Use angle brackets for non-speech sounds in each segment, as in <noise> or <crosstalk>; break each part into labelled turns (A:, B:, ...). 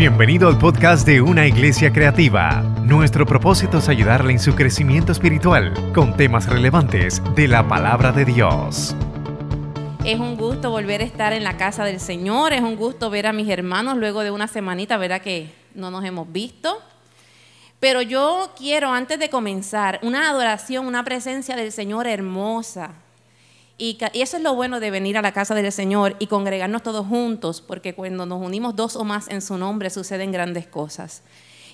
A: Bienvenido al podcast de Una Iglesia Creativa. Nuestro propósito es ayudarle en su crecimiento espiritual con temas relevantes de la palabra de Dios.
B: Es un gusto volver a estar en la casa del Señor, es un gusto ver a mis hermanos luego de una semanita, ¿verdad? Que no nos hemos visto. Pero yo quiero, antes de comenzar, una adoración, una presencia del Señor hermosa. Y, eso es lo bueno de venir a la casa del Señor y congregarnos todos juntos, porque cuando nos unimos dos o más en su nombre suceden grandes cosas.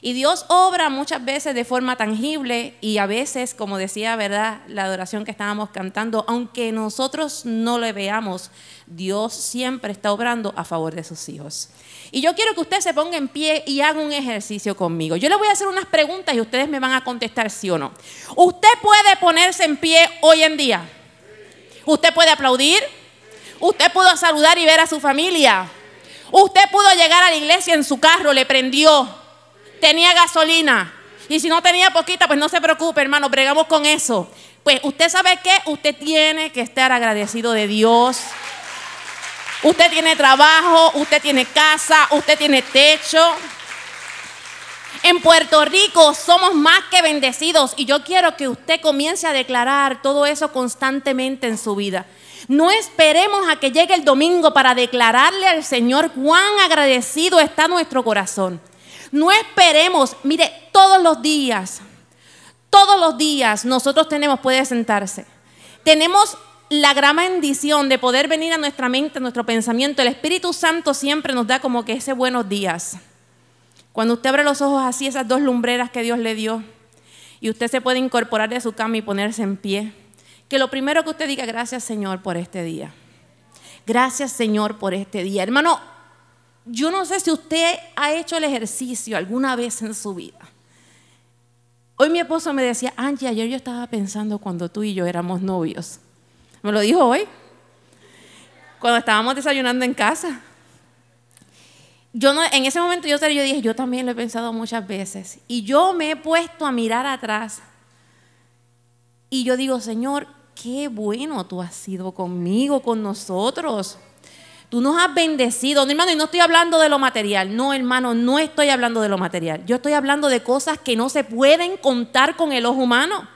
B: Y Dios obra muchas veces de forma tangible y a veces, como decía, ¿verdad? La adoración que estábamos cantando, aunque nosotros no le veamos, Dios siempre está obrando a favor de sus hijos. Y yo quiero que usted se ponga en pie y haga un ejercicio conmigo. Yo le voy a hacer unas preguntas y ustedes me van a contestar sí o no. ¿Usted puede ponerse en pie hoy en día? Usted puede aplaudir. Usted pudo saludar y ver a su familia. Usted pudo llegar a la iglesia en su carro, le prendió. Tenía gasolina. Y si no tenía poquita, pues no se preocupe, hermano, bregamos con eso. Pues usted sabe qué, usted tiene que estar agradecido de Dios. Usted tiene trabajo, usted tiene casa, usted tiene techo. En Puerto Rico somos más que bendecidos y yo quiero que usted comience a declarar todo eso constantemente en su vida. No esperemos a que llegue el domingo para declararle al Señor cuán agradecido está nuestro corazón. No esperemos, mire, todos los días, todos los días nosotros tenemos, puede sentarse, tenemos la gran bendición de poder venir a nuestra mente, a nuestro pensamiento. El Espíritu Santo siempre nos da como que ese buenos días. Cuando usted abre los ojos así, esas dos lumbreras que Dios le dio, y usted se puede incorporar de su cama y ponerse en pie, que lo primero que usted diga, gracias Señor por este día. Gracias Señor por este día. Hermano, yo no sé si usted ha hecho el ejercicio alguna vez en su vida. Hoy mi esposo me decía, Angie, ayer yo estaba pensando cuando tú y yo éramos novios. Me lo dijo hoy, cuando estábamos desayunando en casa yo en ese momento yo, yo dije, yo también lo he pensado muchas veces. Y yo me he puesto a mirar atrás. Y yo digo, Señor, qué bueno tú has sido conmigo, con nosotros. Tú nos has bendecido. No, hermano, y no estoy hablando de lo material. No, hermano, no estoy hablando de lo material. Yo estoy hablando de cosas que no se pueden contar con el ojo humano.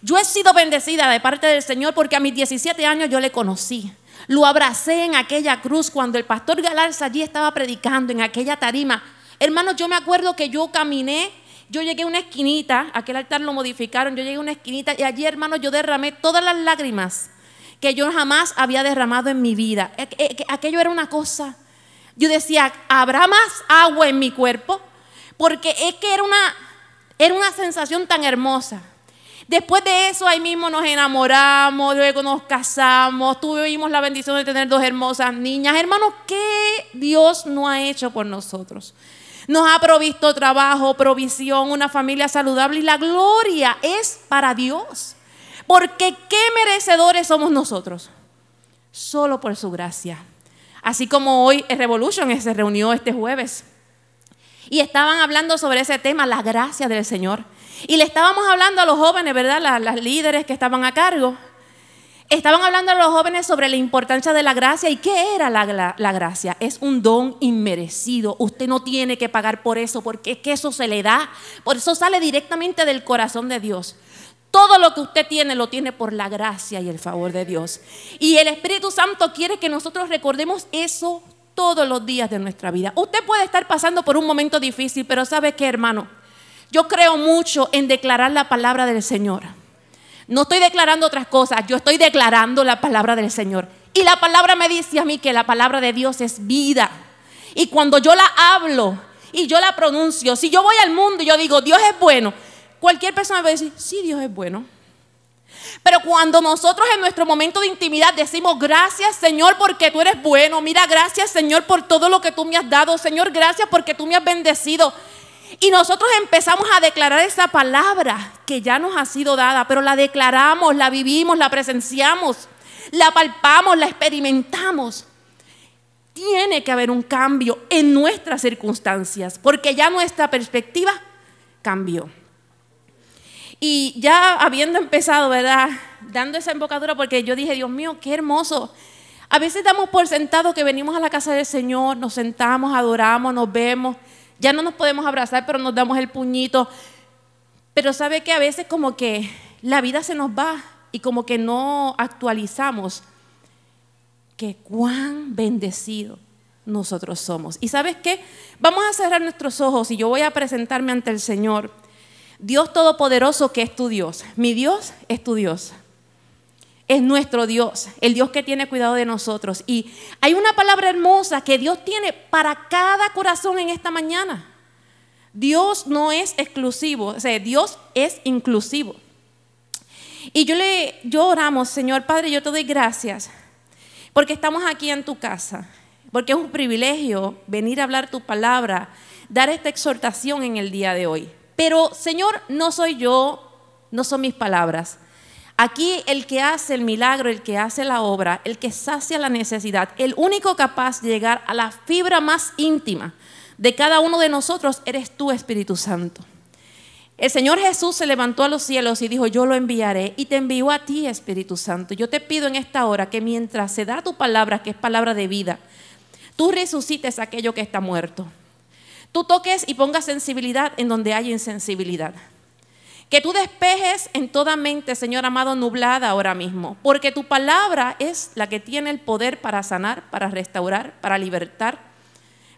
B: Yo he sido bendecida de parte del Señor porque a mis 17 años yo le conocí. Lo abracé en aquella cruz cuando el pastor Galarza allí estaba predicando en aquella tarima. Hermanos, yo me acuerdo que yo caminé, yo llegué a una esquinita, aquel altar lo modificaron, yo llegué a una esquinita y allí, hermanos, yo derramé todas las lágrimas que yo jamás había derramado en mi vida. E, e, aquello era una cosa. Yo decía, ¿habrá más agua en mi cuerpo? Porque es que era una, era una sensación tan hermosa. Después de eso, ahí mismo nos enamoramos, luego nos casamos, tuvimos la bendición de tener dos hermosas niñas. Hermanos, ¿qué Dios no ha hecho por nosotros? Nos ha provisto trabajo, provisión, una familia saludable y la gloria es para Dios. Porque qué merecedores somos nosotros. Solo por su gracia. Así como hoy Revolution se reunió este jueves. Y estaban hablando sobre ese tema, la gracia del Señor. Y le estábamos hablando a los jóvenes, ¿verdad? Las, líderes que estaban a cargo. Estaban hablando a los jóvenes sobre la importancia de la gracia. ¿Y qué era la, la, gracia? Es un don inmerecido. Usted no tiene que pagar por eso, porque es que eso se le da. Por eso sale directamente del corazón de Dios. Todo lo que usted tiene lo tiene por la gracia y el favor de Dios. Y el Espíritu Santo quiere que nosotros recordemos eso todos los días de nuestra vida. Usted puede estar pasando por un momento difícil, pero ¿sabe qué, hermano? Yo creo mucho en declarar la palabra del Señor. No estoy declarando otras cosas, yo estoy declarando la palabra del Señor. Y la palabra me dice a mí que la palabra de Dios es vida. Y cuando yo la hablo y yo la pronuncio, si yo voy al mundo y yo digo, Dios es bueno, cualquier persona me va a decir, sí, Dios es bueno. Pero cuando nosotros en nuestro momento de intimidad decimos, gracias Señor porque tú eres bueno, mira, gracias Señor por todo lo que tú me has dado, Señor, gracias porque tú me has bendecido. Y nosotros empezamos a declarar esa palabra que ya nos ha sido dada, pero la declaramos, la vivimos, la presenciamos, la palpamos, la experimentamos. Tiene que haber un cambio en nuestras circunstancias, porque ya nuestra perspectiva cambió. Y ya habiendo empezado, ¿verdad? Dando esa embocadura, porque yo dije, Dios mío, qué hermoso. A veces damos por sentado que venimos a la casa del Señor, nos sentamos, adoramos, nos vemos Ya no nos podemos abrazar, pero nos damos el puñito. Pero sabe que a veces como que la vida se nos va y como que no actualizamos que cuán bendecido nosotros somos. ¿Y sabes qué? Vamos a cerrar nuestros ojos y yo voy a presentarme ante el Señor. Dios Todopoderoso que es tu Dios. Mi Dios es tu Dios. Es nuestro Dios, el Dios que tiene cuidado de nosotros. Y hay una palabra hermosa que Dios tiene para cada corazón en esta mañana. Dios no es exclusivo, o sea, Dios es inclusivo. Y yo le yo oramos, Señor Padre, yo te doy gracias porque estamos aquí en tu casa, porque es un privilegio venir a hablar tu palabra, dar esta exhortación en el día de hoy. Pero, Señor, no soy yo, no son mis palabras. Aquí el que hace el milagro, el que hace la obra, el que sacia la necesidad, el único capaz de llegar a la fibra más íntima de cada uno de nosotros, eres tú, Espíritu Santo. El Señor Jesús se levantó a los cielos y dijo, yo lo enviaré y te envió a ti, Espíritu Santo. Yo te pido en esta hora que mientras se da tu palabra, que es palabra de vida, tú resucites aquello que está muerto. Tú toques y pongas sensibilidad en donde hay insensibilidad. Que tú despejes en toda mente, Señor amado, nublada ahora mismo. Porque tu palabra es la que tiene el poder para sanar, para restaurar, para libertar,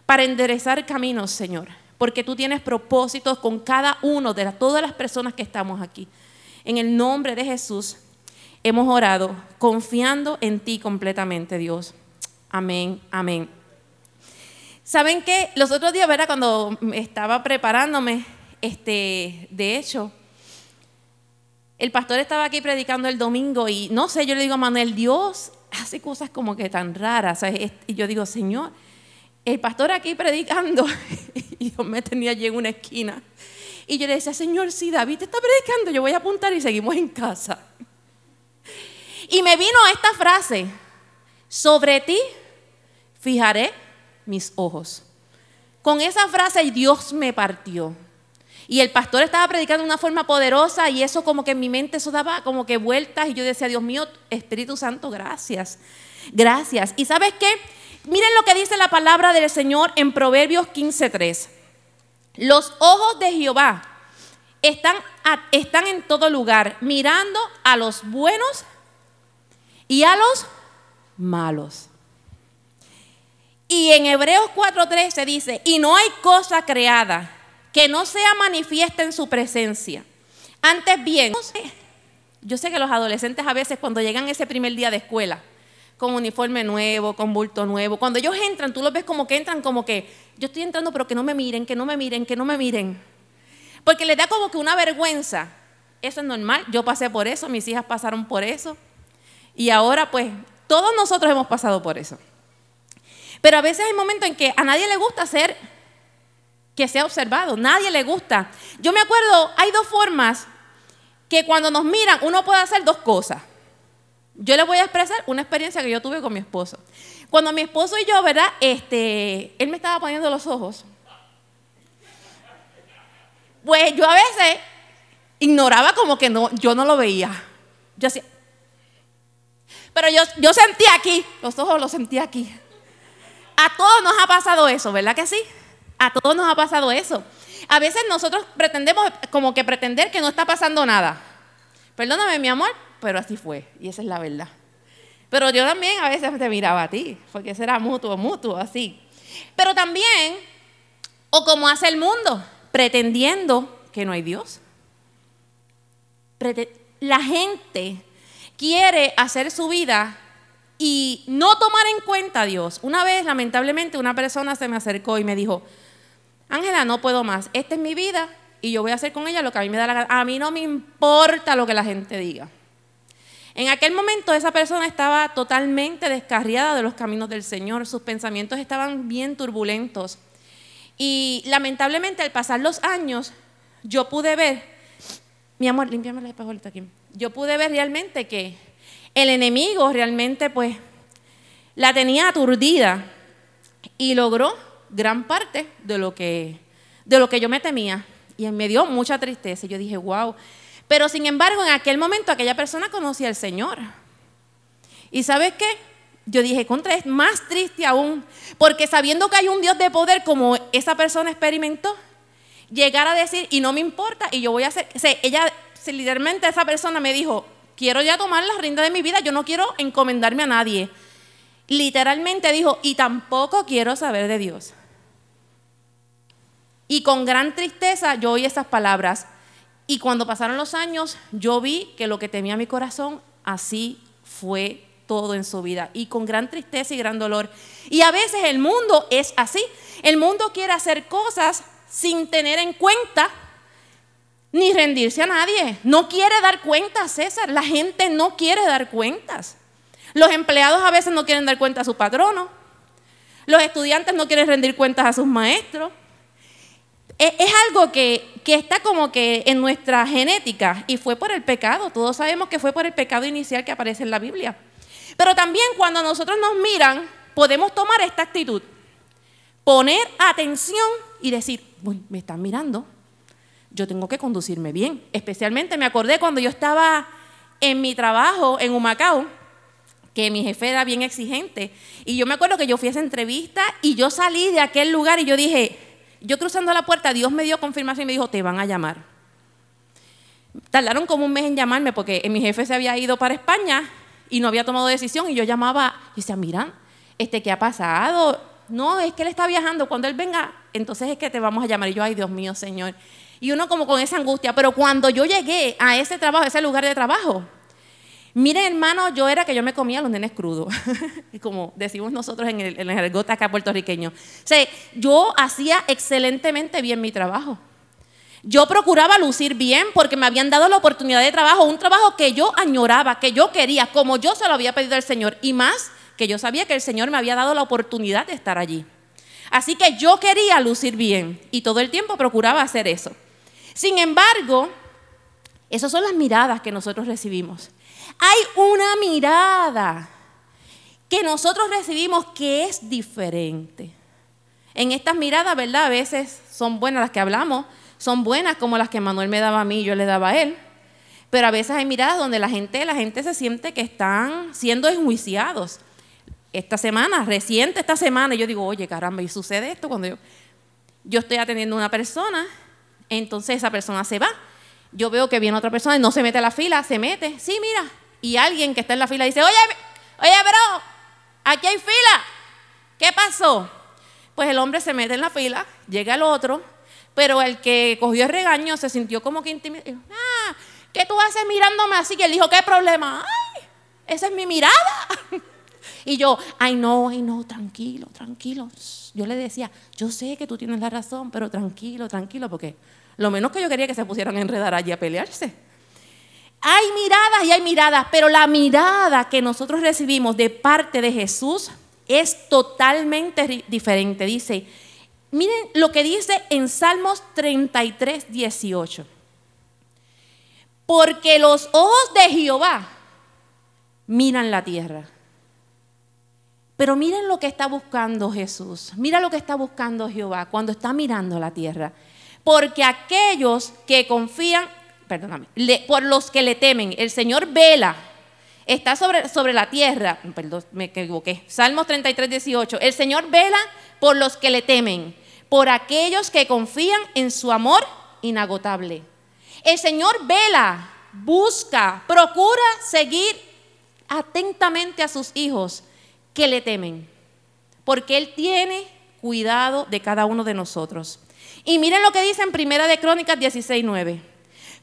B: para enderezar caminos, Señor porque tú tienes propósitos con cada uno de todas las personas que estamos aquí. En el nombre de Jesús hemos orado confiando en ti completamente, Dios. Amén, amén. ¿Saben qué? Los otros días, ¿verdad? Cuando estaba preparándome, este, de hecho, el pastor estaba aquí predicando el domingo y no sé, yo le digo a Manuel, Dios hace cosas como que tan raras. Y yo digo, Señor, el pastor aquí predicando <laughs> y yo me tenía allí en una esquina. Y yo le decía, Señor, si David está predicando, yo voy a apuntar y seguimos en casa. Y me vino esta frase, sobre ti fijaré mis ojos. Con esa frase Dios me partió. Y el pastor estaba predicando de una forma poderosa y eso como que en mi mente eso daba como que vueltas y yo decía, Dios mío, Espíritu Santo, gracias. Gracias. ¿Y sabes qué? Miren lo que dice la palabra del Señor en Proverbios 15:3. Los ojos de Jehová están, están en todo lugar, mirando a los buenos y a los malos. Y en Hebreos 4:13 dice, y no hay cosa creada que no sea manifiesta en su presencia. Antes bien, yo sé que los adolescentes a veces cuando llegan ese primer día de escuela, con uniforme nuevo, con bulto nuevo. Cuando ellos entran, tú los ves como que entran como que yo estoy entrando, pero que no me miren, que no me miren, que no me miren. Porque les da como que una vergüenza. Eso es normal. Yo pasé por eso, mis hijas pasaron por eso. Y ahora pues todos nosotros hemos pasado por eso. Pero a veces hay momentos en que a nadie le gusta ser que sea observado, nadie le gusta. Yo me acuerdo, hay dos formas que cuando nos miran uno puede hacer dos cosas. Yo les voy a expresar una experiencia que yo tuve con mi esposo. Cuando mi esposo y yo, ¿verdad? Este, él me estaba poniendo los ojos. Pues yo a veces ignoraba como que no, yo no lo veía. Yo hacía. Pero yo, yo sentía aquí, los ojos los sentía aquí. A todos nos ha pasado eso, ¿verdad que sí? A todos nos ha pasado eso. A veces nosotros pretendemos como que pretender que no está pasando nada. Perdóname, mi amor, pero así fue, y esa es la verdad. Pero yo también a veces te miraba a ti, porque eso era mutuo, mutuo, así. Pero también, o como hace el mundo, pretendiendo que no hay Dios. La gente quiere hacer su vida y no tomar en cuenta a Dios. Una vez, lamentablemente, una persona se me acercó y me dijo, Ángela, no puedo más, esta es mi vida y yo voy a hacer con ella lo que a mí me da la gana. A mí no me importa lo que la gente diga. En aquel momento esa persona estaba totalmente descarriada de los caminos del Señor, sus pensamientos estaban bien turbulentos. Y lamentablemente al pasar los años, yo pude ver, mi amor, limpiame la espejolita aquí, yo pude ver realmente que el enemigo realmente pues la tenía aturdida y logró gran parte de lo que, de lo que yo me temía. Y me dio mucha tristeza. Yo dije, wow, pero sin embargo, en aquel momento aquella persona conocía al Señor. ¿Y sabes qué? yo dije, contra es más triste aún, porque sabiendo que hay un Dios de poder como esa persona experimentó, llegar a decir, y no me importa, y yo voy a hacer, o sea, ella, literalmente esa persona me dijo, quiero ya tomar la rienda de mi vida, yo no quiero encomendarme a nadie. Literalmente dijo, y tampoco quiero saber de Dios. Y con gran tristeza yo oí esas palabras. Y cuando pasaron los años, yo vi que lo que temía mi corazón, así fue todo en su vida. Y con gran tristeza y gran dolor. Y a veces el mundo es así. El mundo quiere hacer cosas sin tener en cuenta ni rendirse a nadie. No quiere dar cuentas, César. La gente no quiere dar cuentas. Los empleados a veces no quieren dar cuenta a su patrono. Los estudiantes no quieren rendir cuentas a sus maestros. Es, es algo que, que está como que en nuestra genética y fue por el pecado. Todos sabemos que fue por el pecado inicial que aparece en la Biblia. Pero también cuando nosotros nos miran, podemos tomar esta actitud. Poner atención y decir, me están mirando, yo tengo que conducirme bien. Especialmente me acordé cuando yo estaba en mi trabajo en Humacao, que mi jefe era bien exigente. Y yo me acuerdo que yo fui a esa entrevista y yo salí de aquel lugar y yo dije, yo cruzando la puerta, Dios me dio confirmación y me dijo, te van a llamar. Tardaron como un mes en llamarme porque mi jefe se había ido para España y no había tomado decisión y yo llamaba y decía, mira, este, ¿qué ha pasado? No, es que él está viajando, cuando él venga, entonces es que te vamos a llamar. Y yo, ay Dios mío, Señor. Y uno como con esa angustia, pero cuando yo llegué a ese trabajo, a ese lugar de trabajo, miren hermano, yo era que yo me comía los nenes crudos, <laughs> como decimos nosotros en el, en acá puertorriqueño. O sea, yo hacía excelentemente bien mi trabajo. Yo procuraba lucir bien porque me habían dado la oportunidad de trabajo, un trabajo que yo añoraba, que yo quería, como yo se lo había pedido al Señor, y más que yo sabía que el Señor me había dado la oportunidad de estar allí. Así que yo quería lucir bien y todo el tiempo procuraba hacer eso. Sin embargo, esas son las miradas que nosotros recibimos. Hay una mirada que nosotros recibimos que es diferente. En estas miradas, ¿verdad? A veces son buenas las que hablamos, son buenas como las que Manuel me daba a mí y yo le daba a él. Pero a veces hay miradas donde la gente, la gente se siente que están siendo enjuiciados esta semana, reciente esta semana, yo digo, oye, caramba, y sucede esto cuando yo, yo estoy atendiendo a una persona, entonces esa persona se va. Yo veo que viene otra persona y no se mete a la fila, se mete, sí, mira. Y alguien que está en la fila dice, oye, oye, bro, aquí hay fila. ¿Qué pasó? Pues el hombre se mete en la fila, llega el otro, pero el que cogió el regaño se sintió como que intimidado. Ah, ¿qué tú haces mirándome así? Que él dijo, ¿qué problema? Ay, esa es mi mirada. <laughs> Y yo, ay no, ay no, tranquilo, tranquilo. Yo le decía, yo sé que tú tienes la razón, pero tranquilo, tranquilo, porque lo menos que yo quería que se pusieran a enredar allí a pelearse. Hay miradas y hay miradas, pero la mirada que nosotros recibimos de parte de Jesús es totalmente diferente. Dice, miren lo que dice en Salmos 33, 18. Porque los ojos de Jehová miran la tierra pero miren lo que está buscando Jesús. Mira lo que está buscando Jehová cuando está mirando la tierra. Porque aquellos que confían, perdóname, por los que le temen, el Señor vela, está sobre, sobre la tierra. Perdón, me equivoqué. Salmos 33, 18. El Señor vela por los que le temen, por aquellos que confían en su amor inagotable. El Señor vela, busca, procura seguir atentamente a sus hijos que le temen, porque Él tiene cuidado de cada uno de nosotros. Y miren lo que dice en Primera de Crónicas 16:9.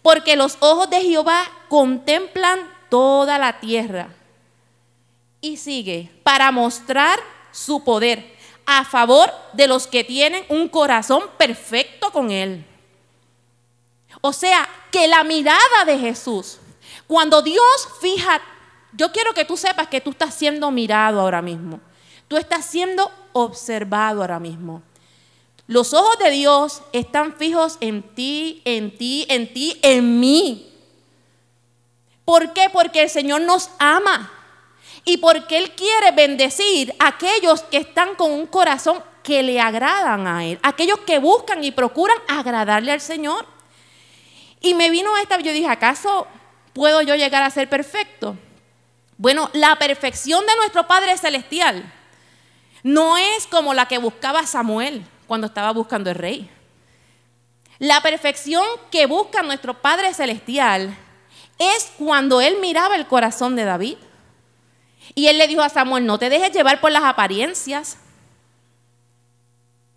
B: Porque los ojos de Jehová contemplan toda la tierra. Y sigue, para mostrar su poder a favor de los que tienen un corazón perfecto con Él. O sea, que la mirada de Jesús, cuando Dios fija yo quiero que tú sepas que tú estás siendo mirado ahora mismo. Tú estás siendo observado ahora mismo. Los ojos de Dios están fijos en ti, en ti, en ti, en mí. ¿Por qué? Porque el Señor nos ama y porque Él quiere bendecir a aquellos que están con un corazón que le agradan a Él, aquellos que buscan y procuran agradarle al Señor. Y me vino esta, yo dije, ¿acaso puedo yo llegar a ser perfecto? Bueno, la perfección de nuestro Padre Celestial no es como la que buscaba Samuel cuando estaba buscando el rey. La perfección que busca nuestro Padre Celestial es cuando Él miraba el corazón de David. Y Él le dijo a Samuel, no te dejes llevar por las apariencias.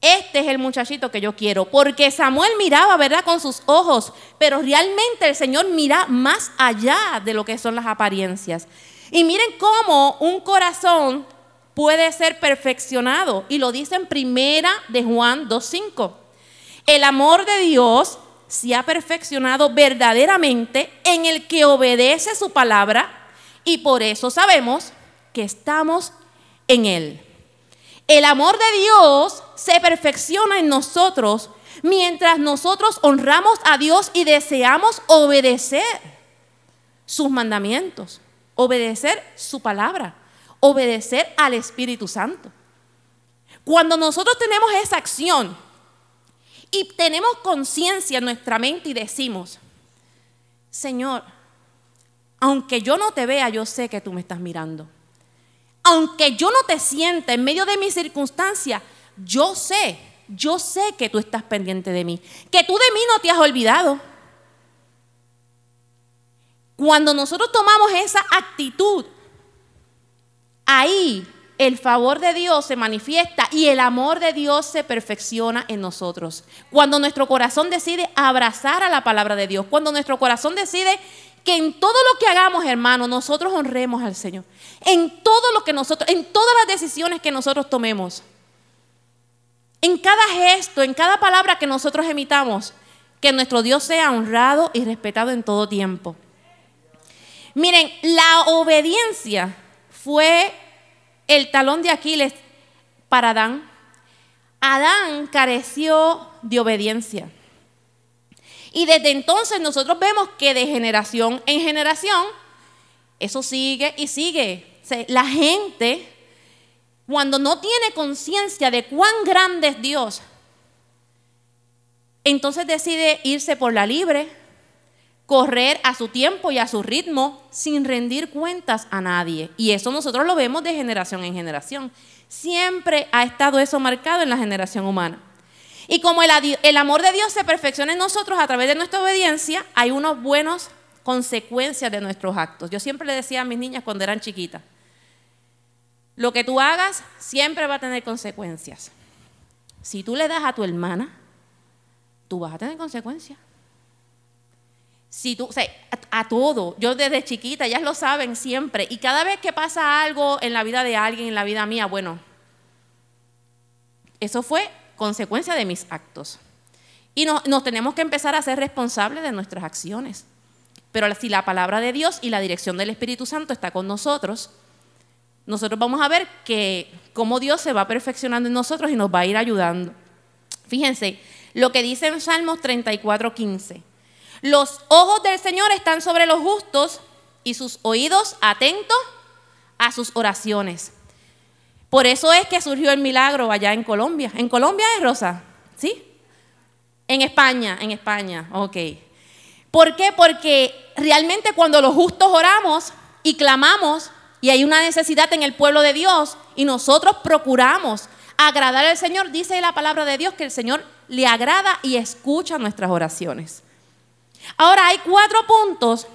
B: Este es el muchachito que yo quiero, porque Samuel miraba, ¿verdad?, con sus ojos, pero realmente el Señor mira más allá de lo que son las apariencias. Y miren cómo un corazón puede ser perfeccionado, y lo dice en primera de Juan 2.5. El amor de Dios se ha perfeccionado verdaderamente en el que obedece su palabra, y por eso sabemos que estamos en Él. El amor de Dios se perfecciona en nosotros mientras nosotros honramos a Dios y deseamos obedecer sus mandamientos, obedecer su palabra, obedecer al Espíritu Santo. Cuando nosotros tenemos esa acción y tenemos conciencia en nuestra mente y decimos, Señor, aunque yo no te vea, yo sé que tú me estás mirando aunque yo no te sienta en medio de mis circunstancias, yo sé, yo sé que tú estás pendiente de mí, que tú de mí no te has olvidado. Cuando nosotros tomamos esa actitud, ahí el favor de Dios se manifiesta y el amor de Dios se perfecciona en nosotros. Cuando nuestro corazón decide abrazar a la palabra de Dios, cuando nuestro corazón decide que en todo lo que hagamos, hermano, nosotros honremos al Señor. En todo lo que nosotros, en todas las decisiones que nosotros tomemos. En cada gesto, en cada palabra que nosotros emitamos, que nuestro Dios sea honrado y respetado en todo tiempo. Miren, la obediencia fue el talón de Aquiles para Adán. Adán careció de obediencia. Y desde entonces nosotros vemos que de generación en generación, eso sigue y sigue. la gente, cuando no tiene conciencia de cuán grande es Dios, entonces decide irse por la libre, correr a su tiempo y a su ritmo sin rendir cuentas a nadie. Y eso nosotros lo vemos de generación en generación. Siempre ha estado eso marcado en la generación humana. Y como el, amor de Dios se perfecciona en nosotros a través de nuestra obediencia, hay unas buenas consecuencias de nuestros actos. Yo siempre le decía a mis niñas cuando eran chiquitas, lo que tú hagas siempre va a tener consecuencias. Si tú le das a tu hermana, tú vas a tener consecuencias. Si tú, a, todo, yo desde chiquita, ellas lo saben siempre, y cada vez que pasa algo en la vida de alguien, en la vida mía, bueno, eso fue consecuencia de mis actos. Y nos tenemos que empezar a ser responsables de nuestras acciones. Pero si la palabra de Dios y la dirección del Espíritu Santo está con nosotros, nosotros vamos a ver que cómo Dios se va perfeccionando en nosotros y nos va a ir ayudando. Fíjense lo que dice en Salmos 34, 15. Los ojos del Señor están sobre los justos y sus oídos atentos a sus oraciones. Por eso es que surgió el milagro allá en Colombia. ¿En Colombia es Rosa? ¿Sí? En España, en España, ok. ¿Por qué? Porque realmente cuando los justos oramos y clamamos y hay una necesidad en el pueblo de Dios y nosotros procuramos agradar al Señor, dice la palabra de Dios que el Señor le agrada y escucha nuestras oraciones. Ahora hay cuatro puntos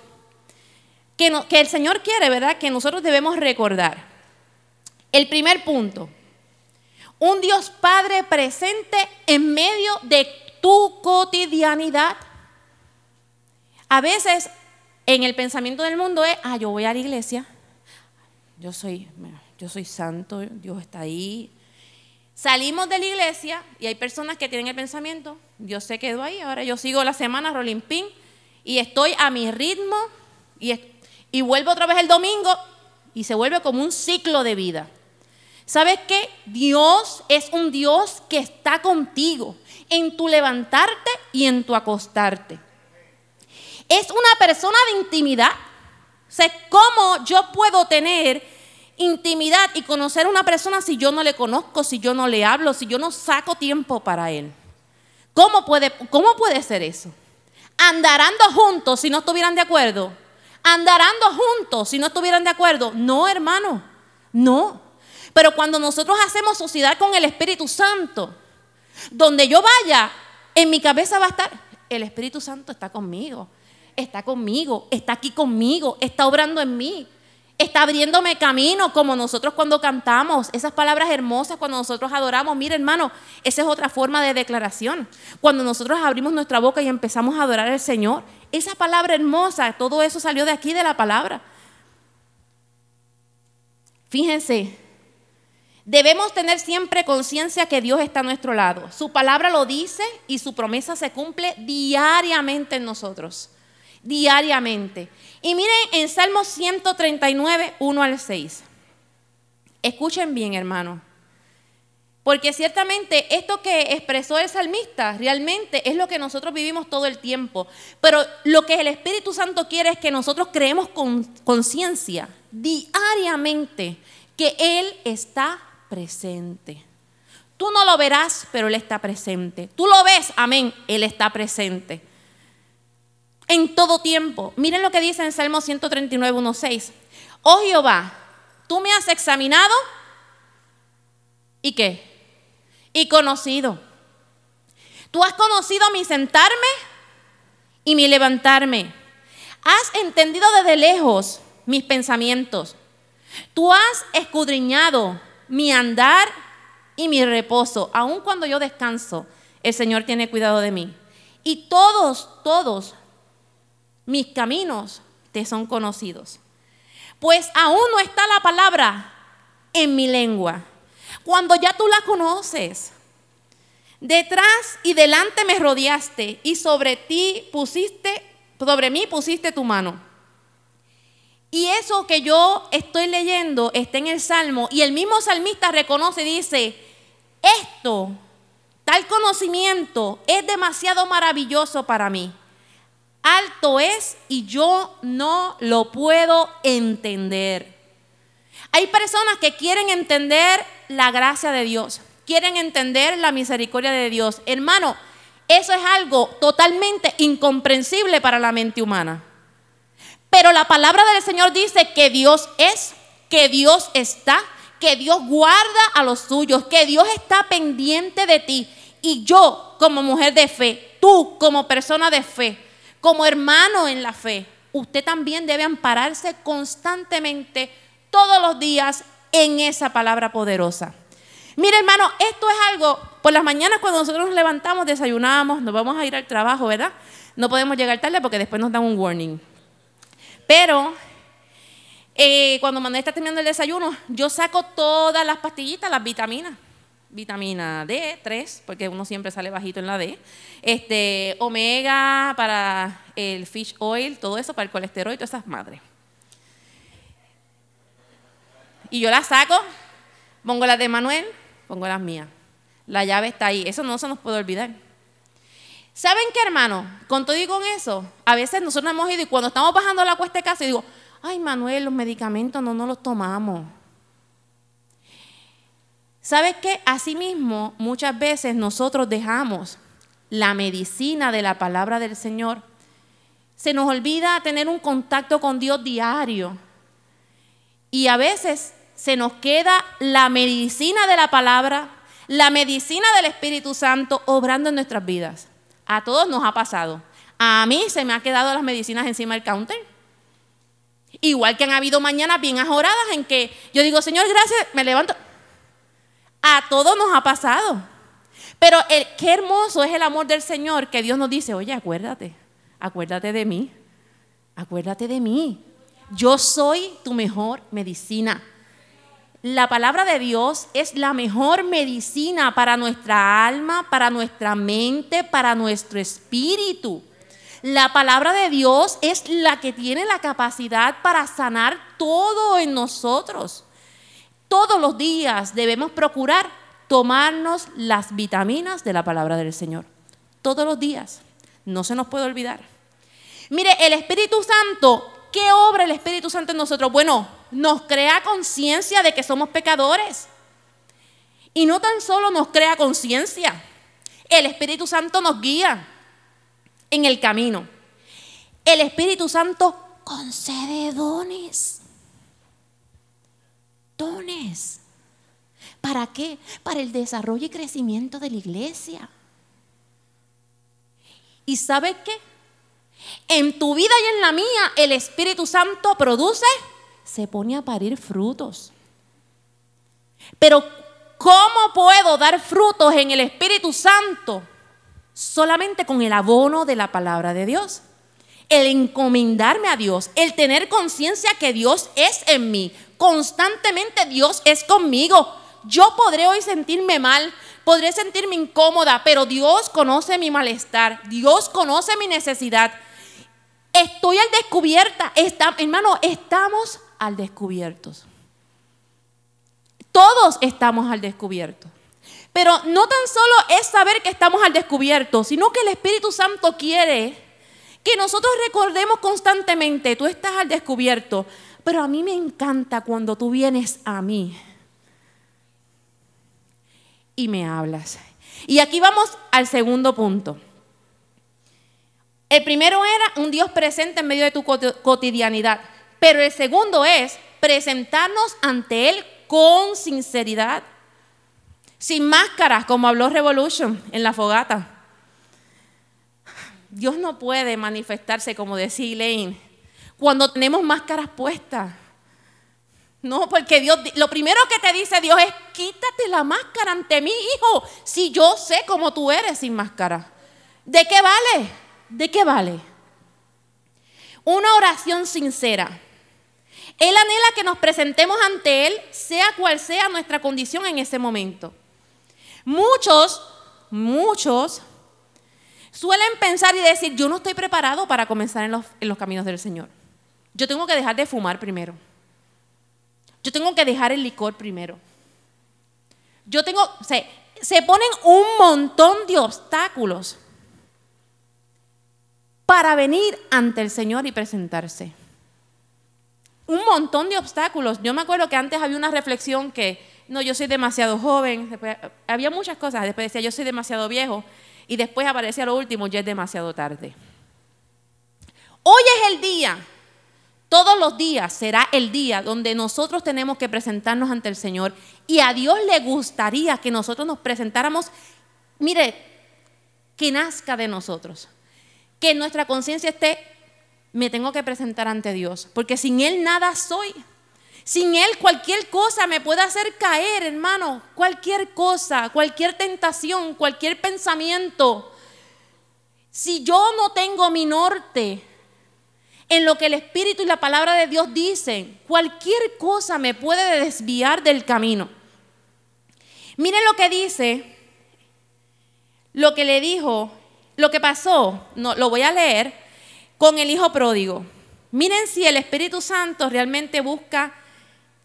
B: que, el Señor quiere, ¿verdad? Que nosotros debemos recordar. El primer punto, un Dios Padre presente en medio de tu cotidianidad. A veces en el pensamiento del mundo es, ah, yo voy a la iglesia, yo soy, yo soy santo, Dios está ahí. Salimos de la iglesia y hay personas que tienen el pensamiento, Dios se quedó ahí, ahora yo sigo la semana rolling pin y estoy a mi ritmo y, y vuelvo otra vez el domingo y se vuelve como un ciclo de vida. ¿Sabes qué? Dios es un Dios que está contigo en tu levantarte y en tu acostarte. Es una persona de intimidad. O sea, ¿cómo yo puedo tener intimidad y conocer a una persona si yo no le conozco, si yo no le hablo, si yo no saco tiempo para él? ¿Cómo puede, cómo puede ser eso? ¿Andarán juntos si no estuvieran de acuerdo? ¿Andarando juntos si no estuvieran de acuerdo? No, hermano, no. Pero cuando nosotros hacemos sociedad con el Espíritu Santo, donde yo vaya, en mi cabeza va a estar, el Espíritu Santo está conmigo, está conmigo, está aquí conmigo, está obrando en mí está abriéndome camino como nosotros cuando cantamos, esas palabras hermosas cuando nosotros adoramos. Mire hermano, esa es otra forma de declaración. Cuando nosotros abrimos nuestra boca y empezamos a adorar al Señor, esa palabra hermosa, todo eso salió de aquí de la palabra. Fíjense, debemos tener siempre conciencia que Dios está a nuestro lado. Su palabra lo dice y su promesa se cumple diariamente en nosotros diariamente. Y miren en Salmo 139, 1 al 6. Escuchen bien, hermano. Porque ciertamente esto que expresó el salmista realmente es lo que nosotros vivimos todo el tiempo. Pero lo que el Espíritu Santo quiere es que nosotros creemos con conciencia diariamente que Él está presente. Tú no lo verás, pero Él está presente. Tú lo ves, amén, Él está presente en todo tiempo. Miren lo que dice en Salmo 139, 1.6. Oh Jehová, tú me has examinado y qué? Y conocido. Tú has conocido mi sentarme y mi levantarme. Has entendido desde lejos mis pensamientos. Tú has escudriñado mi andar y mi reposo. Aun cuando yo descanso, el Señor tiene cuidado de mí. Y todos, todos mis caminos te son conocidos. Pues aún no está la palabra en mi lengua. Cuando ya tú la conoces, detrás y delante me rodeaste y sobre ti pusiste, sobre mí pusiste tu mano. Y eso que yo estoy leyendo está en el Salmo y el mismo salmista reconoce dice, esto, tal conocimiento es demasiado maravilloso para mí alto es y yo no lo puedo entender. Hay personas que quieren entender la gracia de Dios, quieren entender la misericordia de Dios. Hermano, eso es algo totalmente incomprensible para la mente humana. Pero la palabra del Señor dice que Dios es, que Dios está, que Dios guarda a los suyos, que Dios está pendiente de ti. Y yo como mujer de fe, tú como persona de fe, como hermano en la fe, usted también debe ampararse constantemente todos los días en esa palabra poderosa. Mire, hermano, esto es algo, por las mañanas cuando nosotros nos levantamos, desayunamos, nos vamos a ir al trabajo, ¿verdad? No podemos llegar tarde porque después nos dan un warning. Pero eh, cuando Manuel está terminando el desayuno, yo saco todas las pastillitas, las vitaminas vitamina D3, porque uno siempre sale bajito en la D, este, omega para el fish oil, todo eso para el colesterol y todas esas madres. Y yo las saco, pongo las de Manuel, pongo las mías. La llave está ahí, eso no se nos puede olvidar. ¿Saben qué, hermano? Con todo y con eso, a veces nosotros hemos ido y cuando estamos bajando la cuesta de casa, digo, ay, Manuel, los medicamentos no nos los tomamos. ¿Sabes qué? Asimismo, muchas veces nosotros dejamos la medicina de la palabra del Señor. Se nos olvida tener un contacto con Dios diario. Y a veces se nos queda la medicina de la palabra, la medicina del Espíritu Santo obrando en nuestras vidas. A todos nos ha pasado. A mí se me han quedado las medicinas encima del counter. Igual que han habido mañanas bien ajoradas en que yo digo, Señor, gracias, me levanto. A todos nos ha pasado. Pero el, qué hermoso es el amor del Señor que Dios nos dice, oye, acuérdate, acuérdate de mí, acuérdate de mí. Yo soy tu mejor medicina. La palabra de Dios es la mejor medicina para nuestra alma, para nuestra mente, para nuestro espíritu. La palabra de Dios es la que tiene la capacidad para sanar todo en nosotros todos los días debemos procurar tomarnos las vitaminas de la palabra del Señor. Todos los días. No se nos puede olvidar. Mire, el Espíritu Santo, ¿qué obra el Espíritu Santo en nosotros? Bueno, nos crea conciencia de que somos pecadores. Y no tan solo nos crea conciencia, el Espíritu Santo nos guía en el camino. El Espíritu Santo concede dones. ¿Para qué? Para el desarrollo y crecimiento de la iglesia. ¿Y sabe qué? En tu vida y en la mía, el Espíritu Santo produce, se pone a parir frutos. Pero ¿cómo puedo dar frutos en el Espíritu Santo? Solamente con el abono de la palabra de Dios. El encomendarme a Dios, el tener conciencia que Dios es en mí. Constantemente Dios es conmigo. Yo podré hoy sentirme mal, podré sentirme incómoda, pero Dios conoce mi malestar, Dios conoce mi necesidad. Estoy al descubierta, hermano, estamos al descubierto. Todos estamos al descubierto. Pero no tan solo es saber que estamos al descubierto, sino que el Espíritu Santo quiere que nosotros recordemos constantemente, tú estás al descubierto, pero a mí me encanta cuando tú vienes a mí y me hablas. Y aquí vamos al segundo punto. El primero era un Dios presente en medio de tu cotidianidad, pero el segundo es presentarnos ante Él con sinceridad, sin máscaras, como habló Revolution en la fogata. Dios no puede manifestarse, como decía Elaine, cuando tenemos máscaras puestas. No, porque Dios, lo primero que te dice Dios es, quítate la máscara ante mí, hijo, si yo sé cómo tú eres sin máscara. ¿De qué vale? ¿De qué vale? Una oración sincera. Él anhela que nos presentemos ante Él, sea cual sea nuestra condición en ese momento. Muchos, muchos suelen pensar y decir, yo no estoy preparado para comenzar en los, caminos del Señor. Yo tengo que dejar de fumar primero. Yo tengo que dejar el licor primero. Yo tengo, se, se ponen un montón de obstáculos para venir ante el Señor y presentarse. Un montón de obstáculos. Yo me acuerdo que antes había una reflexión que, no, yo soy demasiado joven, había muchas cosas, después decía, yo soy demasiado viejo, y después aparecía lo último, ya es demasiado tarde. Hoy es el día todos los días será el día donde nosotros tenemos que presentarnos ante el Señor y a Dios le gustaría que nosotros nos presentáramos, mire, que nazca de nosotros, que nuestra conciencia esté, me tengo que presentar ante Dios, porque sin Él nada soy. Sin Él cualquier cosa me puede hacer caer, hermano, cualquier cosa, cualquier tentación, cualquier pensamiento. Si yo no tengo mi norte, en lo que el Espíritu y la palabra de Dios dicen. Cualquier cosa me puede desviar del camino. Miren lo que dice, lo que le dijo, lo que pasó, no, lo voy a leer, con el Hijo pródigo. Miren si el Espíritu Santo realmente busca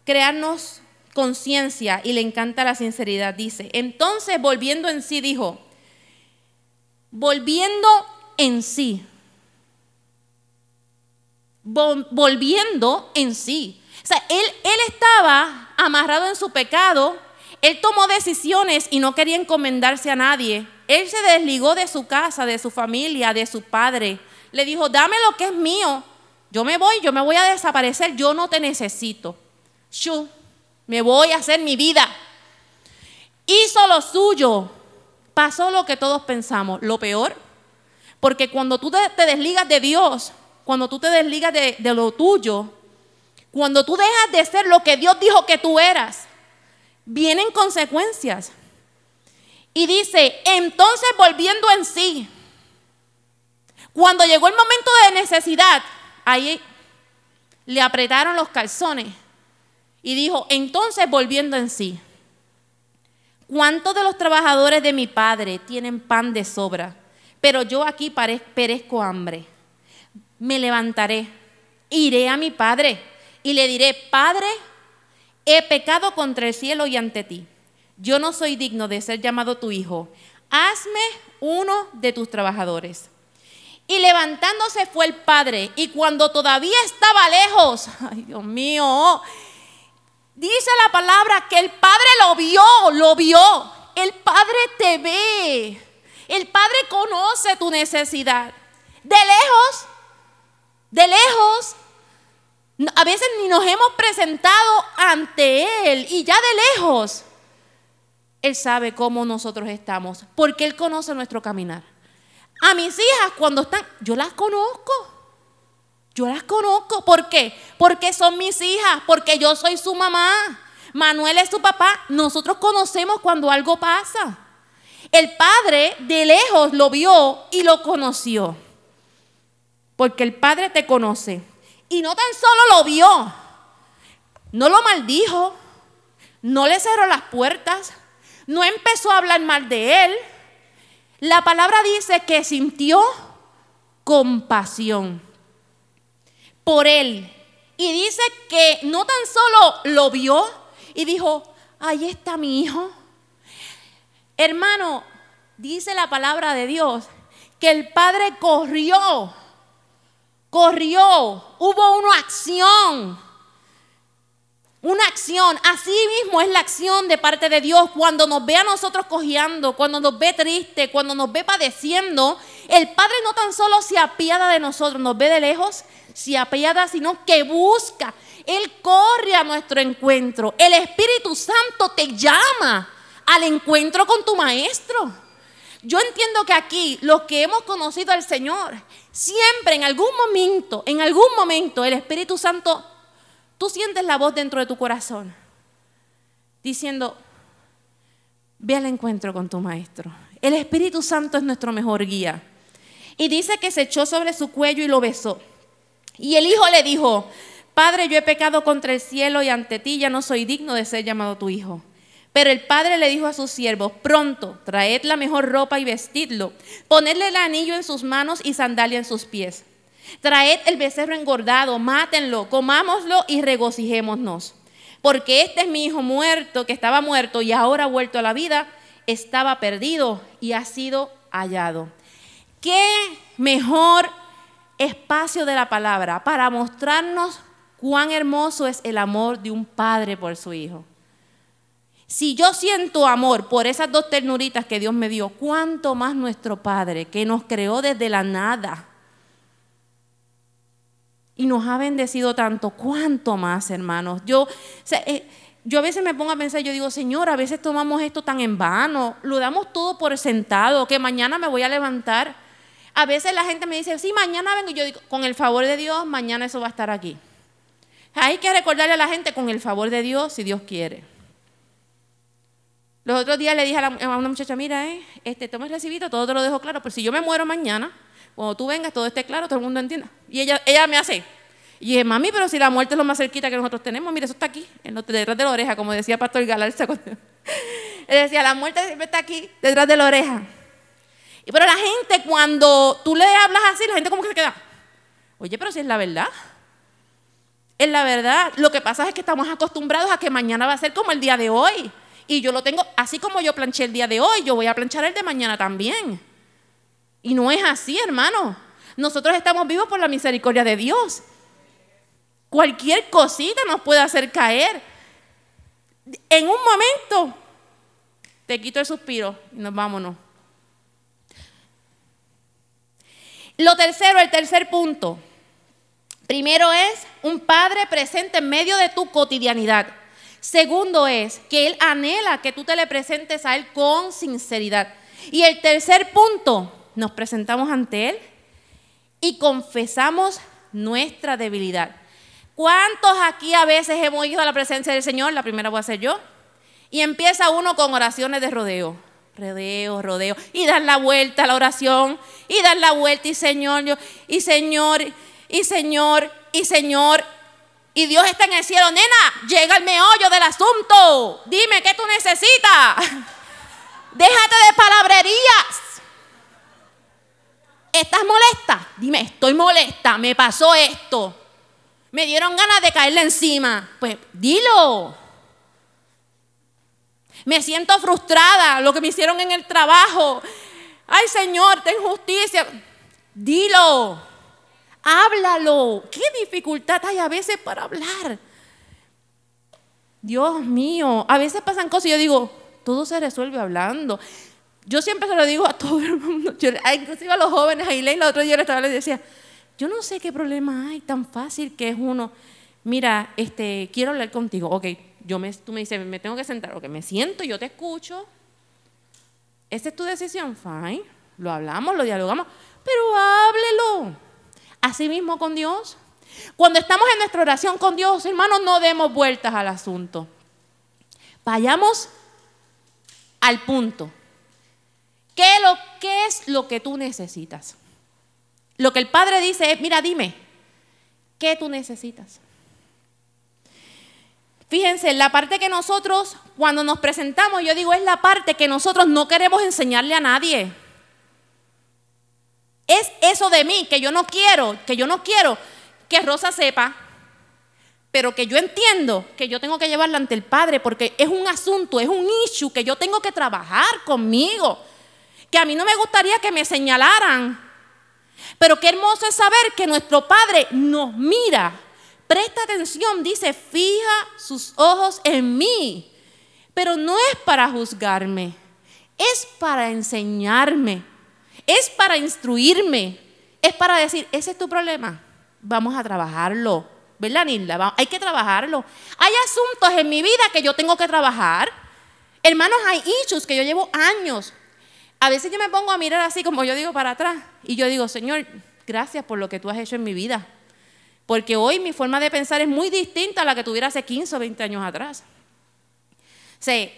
B: crearnos conciencia y le encanta la sinceridad. Dice, entonces volviendo en sí, dijo, volviendo en sí volviendo en sí. O sea, él, él estaba amarrado en su pecado, él tomó decisiones y no quería encomendarse a nadie. Él se desligó de su casa, de su familia, de su padre. Le dijo, dame lo que es mío. Yo me voy, yo me voy a desaparecer, yo no te necesito. Yo me voy a hacer mi vida. Hizo lo suyo. Pasó lo que todos pensamos, lo peor. Porque cuando tú te desligas de Dios, cuando tú te desligas de, lo tuyo, cuando tú dejas de ser lo que Dios dijo que tú eras, vienen consecuencias. Y dice, entonces volviendo en sí, cuando llegó el momento de necesidad, ahí le apretaron los calzones y dijo, entonces volviendo en sí, ¿cuántos de los trabajadores de mi padre tienen pan de sobra? Pero yo aquí perezco hambre me levantaré, iré a mi padre y le diré, Padre, he pecado contra el cielo y ante ti. Yo no soy digno de ser llamado tu hijo. Hazme uno de tus trabajadores. Y levantándose fue el padre, y cuando todavía estaba lejos, <laughs> ay Dios mío, dice la palabra que el padre lo vio, lo vio. El padre te ve. El padre conoce tu necesidad. De lejos de lejos, A veces ni nos hemos presentado ante Él y ya de lejos. Él sabe cómo nosotros estamos, porque Él conoce nuestro caminar. A mis hijas cuando están, yo las conozco. Yo las conozco. ¿Por qué? Porque son mis hijas, porque yo soy su mamá. Manuel es su papá. Nosotros conocemos cuando algo pasa. El padre de lejos lo vio y lo conoció. Porque el padre te conoce. Y no tan solo lo vio, no lo maldijo, no le cerró las puertas, no empezó a hablar mal de él. La palabra dice que sintió compasión por él. Y dice que no tan solo lo vio y dijo, ahí está mi hijo. Hermano, dice la palabra de Dios que el padre corrió corrió, hubo una acción. Una acción, así mismo es la acción de parte de Dios cuando nos ve a nosotros cojeando, cuando nos ve triste, cuando nos ve padeciendo. El Padre no tan solo se apiada de nosotros, nos ve de lejos, se apiada, sino que busca. Él corre a nuestro encuentro. El Espíritu Santo te llama al encuentro con tu Maestro. Yo entiendo que aquí los que hemos conocido al Señor, siempre en algún momento, en algún momento el Espíritu Santo, tú sientes la voz dentro de tu corazón diciendo, ve al encuentro con tu maestro. El Espíritu Santo es nuestro mejor guía. Y dice que se echó sobre su cuello y lo besó. Y el hijo le dijo, Padre, yo he pecado contra el cielo y ante ti ya no soy digno de ser llamado tu hijo. Pero el padre le dijo a sus siervos, pronto, traed la mejor ropa y vestidlo, ponedle el anillo en sus manos y sandalia en sus pies. Traed el becerro engordado, mátenlo, comámoslo y regocijémonos. Porque este es mi hijo muerto, que estaba muerto y ahora ha vuelto a la vida, estaba perdido y ha sido hallado. ¿Qué mejor espacio de la palabra para mostrarnos cuán hermoso es el amor de un padre por su hijo? Si yo siento amor por esas dos ternuritas que Dios me dio, ¿cuánto más nuestro Padre que nos creó desde la nada? Y nos ha bendecido tanto, ¿cuánto más, hermanos? Yo, eh, yo a veces me pongo a pensar, yo digo, Señor, a veces tomamos esto tan en vano, lo damos todo por sentado, que mañana me voy a levantar. A veces la gente me dice, sí, mañana vengo. Y yo digo, con el favor de Dios, mañana eso va a estar aquí. Hay que recordarle a la gente, con el favor de Dios, si Dios quiere. Los otros días le dije a, una muchacha, mira, eh, este, toma el recibito, todo te lo dejo claro, pero si yo me muero mañana, cuando tú vengas, todo esté claro, todo el mundo entienda. Y ella, ella me hace, y dije, mami, pero si la muerte es lo más cerquita que nosotros tenemos, mira, eso está aquí, en detrás de la oreja, como decía Pastor Galarza. Él <laughs> decía, la muerte siempre está aquí, detrás de la oreja. Pero la gente, cuando tú le hablas así, la gente como que se queda, oye, pero si es la verdad. Es la verdad. Lo que pasa es que estamos acostumbrados a que mañana va a ser como el día de hoy. Y yo lo tengo, así como yo planché el día de hoy, yo voy a planchar el de mañana también. Y no es así, hermano. Nosotros estamos vivos por la misericordia de Dios. Cualquier cosita nos puede hacer caer. En un momento, te quito el suspiro y nos vámonos. Lo tercero, el tercer punto. Primero es un padre presente en medio de tu cotidianidad. Segundo es que Él anhela que tú te le presentes a Él con sinceridad. Y el tercer punto, nos presentamos ante Él y confesamos nuestra debilidad. ¿Cuántos aquí a veces hemos ido a la presencia del Señor? La primera voy a ser yo. Y empieza uno con oraciones de rodeo. Rodeo, rodeo. Y dar la vuelta a la oración. Y dar la vuelta y Señor, y Señor, y Señor, y Señor. Y Dios está en el cielo, nena, llega el meollo del asunto. Dime qué tú necesitas. <laughs> Déjate de palabrerías. ¿Estás molesta? Dime, estoy molesta, me pasó esto. Me dieron ganas de caerle encima. Pues dilo. Me siento frustrada, lo que me hicieron en el trabajo. Ay Señor, ten justicia. Dilo. Háblalo. ¿Qué dificultad hay a veces para hablar? Dios mío, a veces pasan cosas y yo digo, todo se resuelve hablando. Yo siempre se lo digo a todo el mundo, inclusive a los jóvenes, a Ilay, el otro día estaba le decía, yo no sé qué problema hay tan fácil que es uno. mira, este, quiero hablar contigo. Ok, yo me, tú me dices, me tengo que sentar. Ok, me siento, yo te escucho. Esa es tu decisión, fine. Lo hablamos, lo dialogamos, pero háblelo. Así mismo con Dios. Cuando estamos en nuestra oración con Dios, hermanos, no demos vueltas al asunto. Vayamos al punto. ¿Qué, ¿Qué es lo que tú necesitas? Lo que el Padre dice es, mira, dime, ¿qué tú necesitas? Fíjense, la parte que nosotros, cuando nos presentamos, yo digo, es la parte que nosotros no queremos enseñarle a nadie. Es eso de mí que yo no quiero, que yo no quiero que Rosa sepa, pero que yo entiendo que yo tengo que llevarla ante el Padre porque es un asunto, es un issue que yo tengo que trabajar conmigo. Que a mí no me gustaría que me señalaran, pero qué hermoso es saber que nuestro Padre nos mira. Presta atención, dice, fija sus ojos en mí, pero no es para juzgarme, es para enseñarme, es para instruirme, es para decir, ese es tu problema, vamos a trabajarlo. ¿Verdad, Nilda? Hay que trabajarlo. Hay asuntos en mi vida que yo tengo que trabajar. Hermanos, hay issues que yo llevo años. A veces yo me pongo a mirar así como yo digo para atrás y yo digo, Señor, gracias por lo que tú has hecho en mi vida. Porque hoy mi forma de pensar es muy distinta a la que tuviera hace 15 o 20 años atrás. O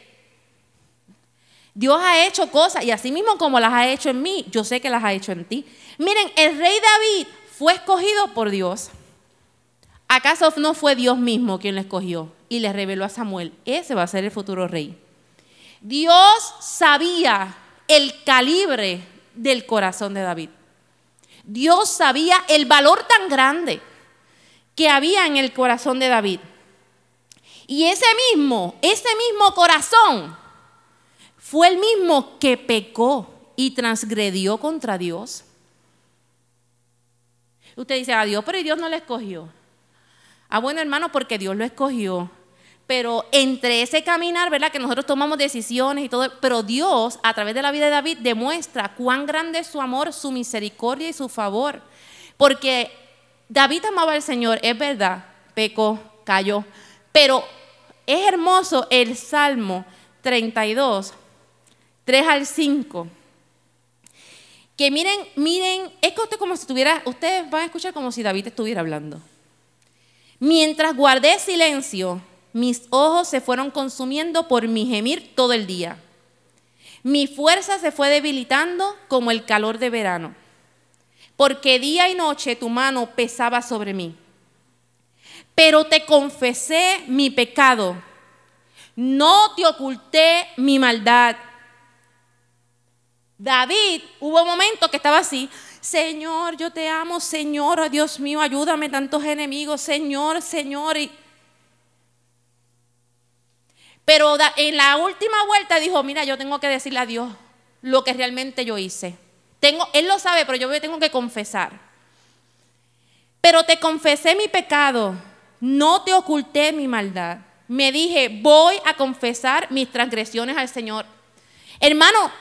B: Dios ha hecho cosas y así mismo como las ha hecho en mí, yo sé que las ha hecho en ti. Miren, el rey David fue escogido por Dios. ¿Acaso no fue Dios mismo quien lo escogió y le reveló a Samuel? Ese va a ser el futuro rey. Dios sabía el calibre del corazón de David. Dios sabía el valor tan grande que había en el corazón de David. Y ese mismo, ese mismo corazón fue el mismo que pecó y transgredió contra Dios. Usted dice, a Dios, pero Dios no lo escogió. Ah, bueno, hermano, porque Dios lo escogió. Pero entre ese caminar, ¿verdad? Que nosotros tomamos decisiones y todo, pero Dios, a través de la vida de David, demuestra cuán grande es su amor, su misericordia y su favor. Porque David amaba al Señor, es verdad, pecó, cayó. Pero es hermoso el Salmo 32, 3 al 5 que miren, miren, es que usted como si estuviera, ustedes van a escuchar como si David estuviera hablando. Mientras guardé silencio, mis ojos se fueron consumiendo por mi gemir todo el día. Mi fuerza se fue debilitando como el calor de verano, porque día y noche tu mano pesaba sobre mí. Pero te confesé mi pecado, no te oculté mi maldad. David hubo momentos que estaba así, Señor, yo te amo, Señor, oh Dios mío, ayúdame tantos enemigos, Señor, Señor. Pero en la última vuelta dijo, mira, yo tengo que decirle a Dios lo que realmente yo hice. Tengo, él lo sabe, pero yo me tengo que confesar. Pero te confesé mi pecado, no te oculté mi maldad. Me dije, voy a confesar mis transgresiones al Señor. Hermano,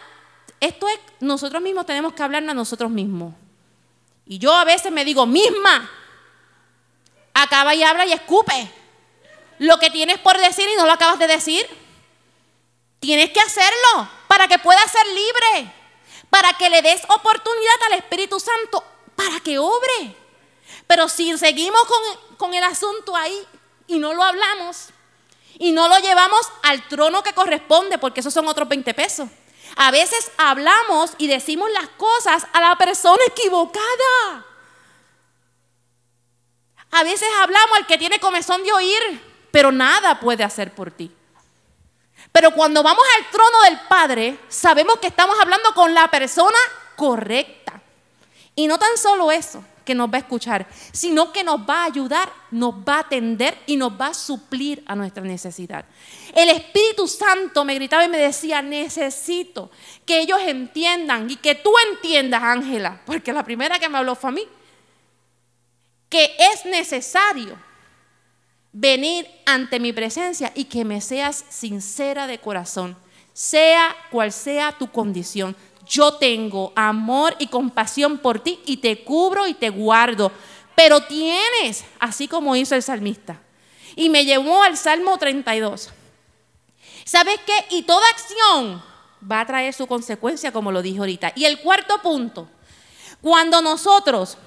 B: esto es, nosotros mismos tenemos que hablarnos a nosotros mismos. Y yo a veces me digo, misma, acaba y habla y escupe. Lo que tienes por decir y no lo acabas de decir. Tienes que hacerlo para que puedas ser libre, para que le des oportunidad al Espíritu Santo para que obre. Pero si seguimos con, con el asunto ahí y no lo hablamos y no lo llevamos al trono que corresponde, porque esos son otros 20 pesos. A veces hablamos y decimos las cosas a la persona equivocada. A veces hablamos al que tiene comezón de oír, pero nada puede hacer por ti. Pero cuando vamos al trono del Padre, sabemos que estamos hablando con la persona correcta. Y no tan solo eso, que nos va a escuchar, sino que nos va a ayudar, nos va a atender y nos va a suplir a nuestra necesidad. El Espíritu Santo me gritaba y me decía, necesito que ellos entiendan y que tú entiendas, Ángela, porque la primera que me habló fue a mí, que es necesario venir ante mi presencia y que me seas sincera de corazón, sea cual sea tu condición yo tengo amor y compasión por ti y te cubro y te guardo. pero tienes, así como hizo el salmista. Y me llevó al Salmo 32. ¿Sabes qué? Y toda acción va a traer su consecuencia, como lo dije ahorita. Y el cuarto punto, cuando nosotros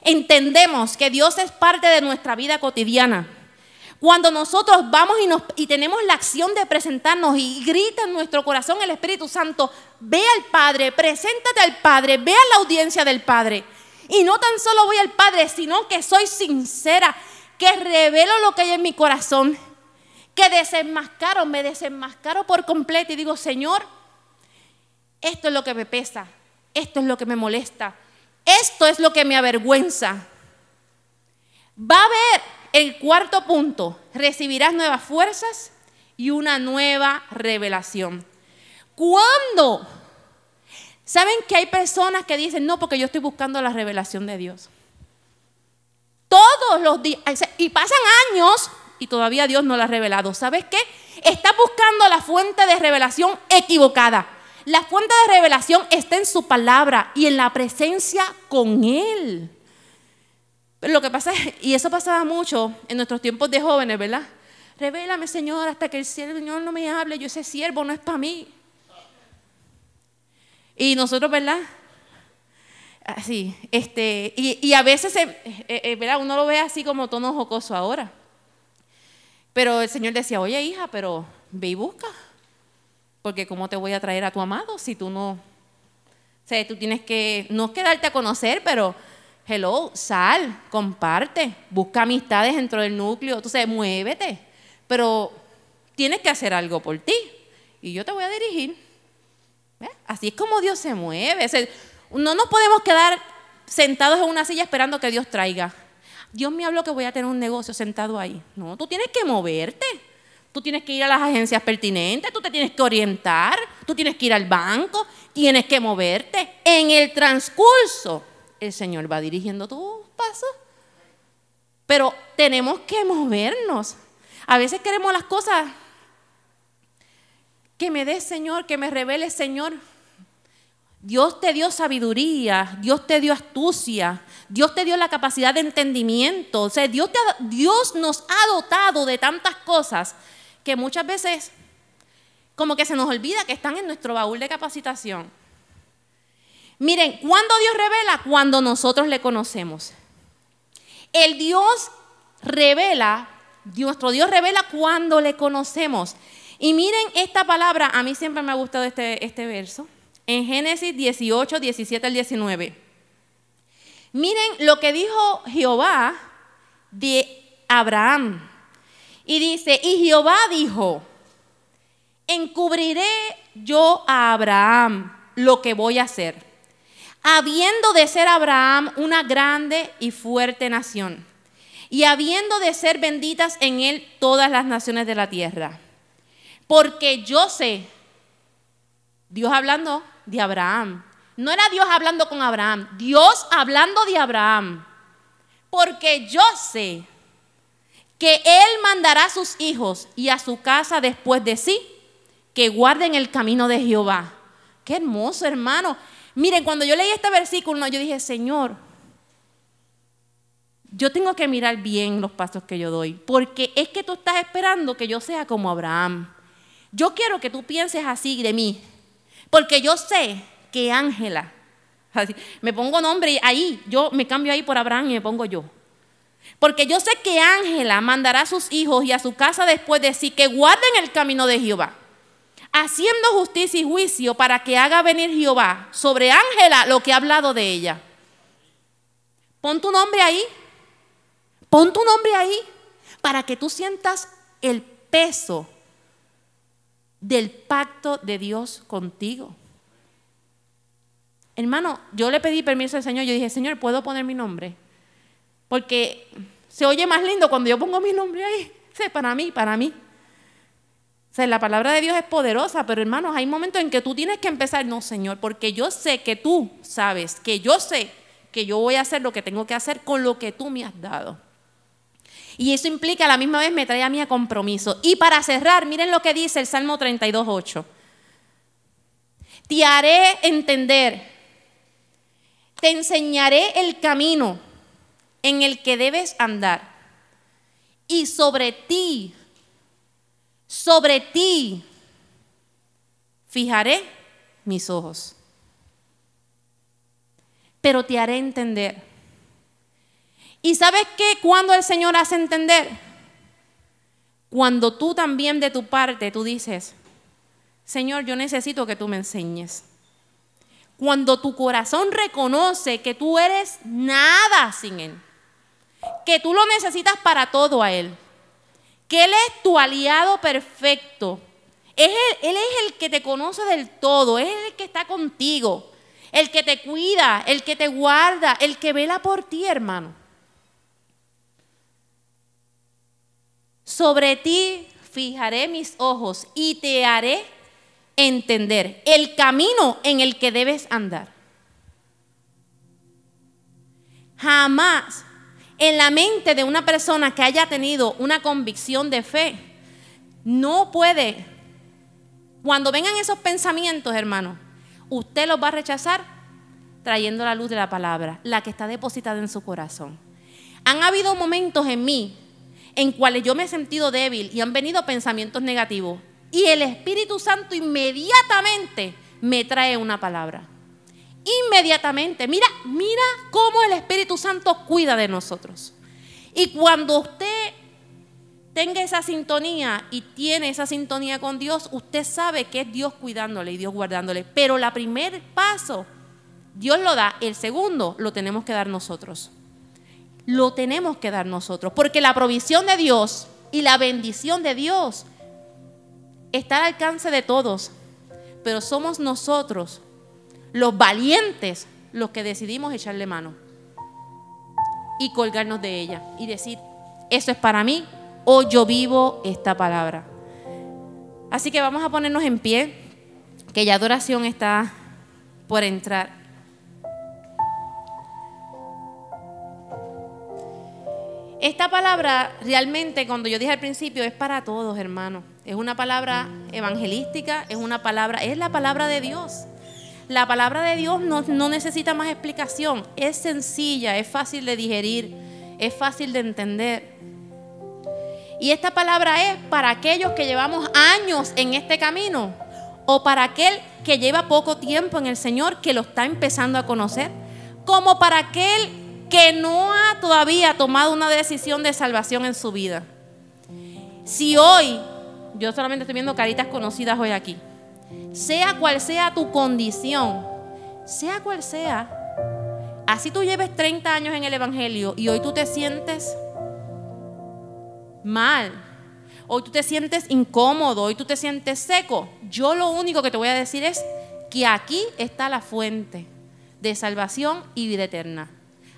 B: entendemos que Dios es parte de nuestra vida cotidiana, cuando nosotros vamos y, tenemos la acción de presentarnos y grita en nuestro corazón el Espíritu Santo, ve al Padre, preséntate al Padre, ve a la audiencia del Padre. Y no tan solo voy al Padre, sino que soy sincera, que revelo lo que hay en mi corazón, que desenmascaro, me desenmascaro por completo y digo, Señor, esto es lo que me pesa, esto es lo que me molesta, esto es lo que me avergüenza. Va a haber el cuarto punto, recibirás nuevas fuerzas y una nueva revelación. ¿Cuándo? ¿Saben que hay personas que dicen, no, porque yo estoy buscando la revelación de Dios? Todos los días, y pasan años y todavía Dios no la ha revelado. ¿Sabes qué? Estás buscando la fuente de revelación equivocada. La fuente de revelación está en su palabra y en la presencia con Él. Pero lo que pasa es, y eso pasaba mucho en nuestros tiempos de jóvenes, ¿verdad? Revélame, Señor, hasta que el Señor no me hable, yo ese siervo no es para mí. Y nosotros, ¿verdad? Así, este, y, a veces, eh, eh, eh, ¿verdad? Uno lo ve así como tono jocoso ahora. Pero el Señor decía, oye hija, pero ve y busca. Porque ¿cómo te voy a traer a tu amado si tú no... O sea, tú tienes que, no es que darte a conocer, pero hello, sal, comparte, busca amistades dentro del núcleo, entonces muévete, pero tienes que hacer algo por ti y yo te voy a dirigir. Así es como Dios se mueve. no nos podemos quedar sentados en una silla esperando que Dios traiga. Dios me habló que voy a tener un negocio sentado ahí. No, tú tienes que moverte. Tú tienes que ir a las agencias pertinentes, tú te tienes que orientar, tú tienes que ir al banco, tienes que moverte. En el transcurso el Señor va dirigiendo tu paso. Pero tenemos que movernos. A veces queremos las cosas que me dé Señor, que me revele Señor. Dios te dio sabiduría, Dios te dio astucia, Dios te dio la capacidad de entendimiento. O sea, Dios, Dios nos ha dotado de tantas cosas que muchas veces como que se nos olvida que están en nuestro baúl de capacitación. Miren, ¿cuándo Dios revela? Cuando nosotros le conocemos. El Dios revela, nuestro Dios revela cuando le conocemos. Y miren esta palabra, a mí siempre me ha gustado este, este verso, en Génesis 18, 17 al 19. Miren lo que dijo Jehová de Abraham. Y dice, y Jehová dijo, encubriré yo a Abraham lo que voy a hacer habiendo de ser Abraham una grande y fuerte nación, y habiendo de ser benditas en él todas las naciones de la tierra. Porque yo sé, Dios hablando de Abraham, no era Dios hablando con Abraham, Dios hablando de Abraham. Porque yo sé que Él mandará a sus hijos y a su casa después de sí, que guarden el camino de Jehová. Qué hermoso, hermano. Miren, cuando yo leí este versículo, yo dije, Señor, yo tengo que mirar bien los pasos que yo doy, porque es que tú estás esperando que yo sea como Abraham. Yo quiero que tú pienses así de mí, porque yo sé que Ángela, <laughs> me pongo nombre ahí, yo me cambio ahí por Abraham y me pongo yo. Porque yo sé que Ángela mandará a sus hijos y a su casa después de sí que guarden el camino de Jehová haciendo justicia y juicio para que haga venir Jehová sobre Ángela lo que ha hablado de ella. Pon tu nombre ahí. Pon tu nombre ahí para que tú sientas el peso del pacto de Dios contigo. Hermano, yo le pedí permiso al Señor, yo dije, Señor, ¿puedo poner mi nombre? Porque se oye más lindo cuando yo pongo mi nombre ahí. Sí, para mí, para mí. O sea, la palabra de Dios es poderosa, pero hermanos, hay momentos en que tú tienes que empezar, no, Señor, porque yo sé que tú sabes, que yo sé que yo voy a hacer lo que tengo que hacer con lo que tú me has dado. Y eso implica a la misma vez me trae a mí a compromiso. Y para cerrar, miren lo que dice el Salmo 32.8. Te haré entender, te enseñaré el camino en el que debes andar. Y sobre ti, sobre ti, fijaré mis ojos. Pero te haré entender. ¿Y sabes qué? Cuando el Señor hace entender? Cuando tú también de tu parte, tú dices, Señor, yo necesito que tú me enseñes. Cuando tu corazón reconoce que tú eres nada sin Él, que tú lo necesitas para todo a Él, que Él es tu aliado perfecto, él, él es el que te conoce del todo, es el que está contigo, el que te cuida, el que te guarda, el que vela por ti, hermano. Sobre ti fijaré mis ojos y te haré entender el camino en el que debes andar. Jamás en la mente de una persona que haya tenido una convicción de fe, no puede, cuando vengan esos pensamientos, hermano, usted los va a rechazar trayendo la luz de la palabra, la que está depositada en su corazón. Han habido momentos en mí en cuales yo me he sentido débil y han venido pensamientos negativos. Y el Espíritu Santo inmediatamente me trae una palabra. Inmediatamente. Mira, mira cómo el Espíritu Santo cuida de nosotros. Y cuando usted tenga esa sintonía y tiene esa sintonía con Dios, usted sabe que es Dios cuidándole y Dios guardándole. Pero el primer paso, Dios lo da. El segundo, lo tenemos que dar nosotros lo tenemos que dar nosotros, porque la provisión de Dios y la bendición de Dios está al alcance de todos, pero somos nosotros, los valientes, los que decidimos echarle mano y colgarnos de ella y decir, eso es para mí o yo vivo esta palabra. Así que vamos a ponernos en pie, que ya adoración está por entrar. Esta palabra realmente, cuando yo dije al principio, es para todos, hermanos. Es una palabra evangelística, es una palabra, es la palabra de Dios. La palabra de Dios no, no necesita más explicación. Es sencilla, es fácil de digerir, es fácil de entender. Y esta palabra es para aquellos que llevamos años en este camino o para aquel que lleva poco tiempo en el Señor, que lo está empezando a conocer, como para aquel que no ha todavía tomado una decisión de salvación en su vida. Si hoy, yo solamente estoy viendo caritas conocidas hoy aquí, sea cual sea tu condición, sea cual sea, así tú lleves 30 años en el Evangelio y hoy tú te sientes mal, hoy tú te sientes incómodo, hoy tú te sientes seco, yo lo único que te voy a decir es que aquí está la fuente de salvación y vida eterna.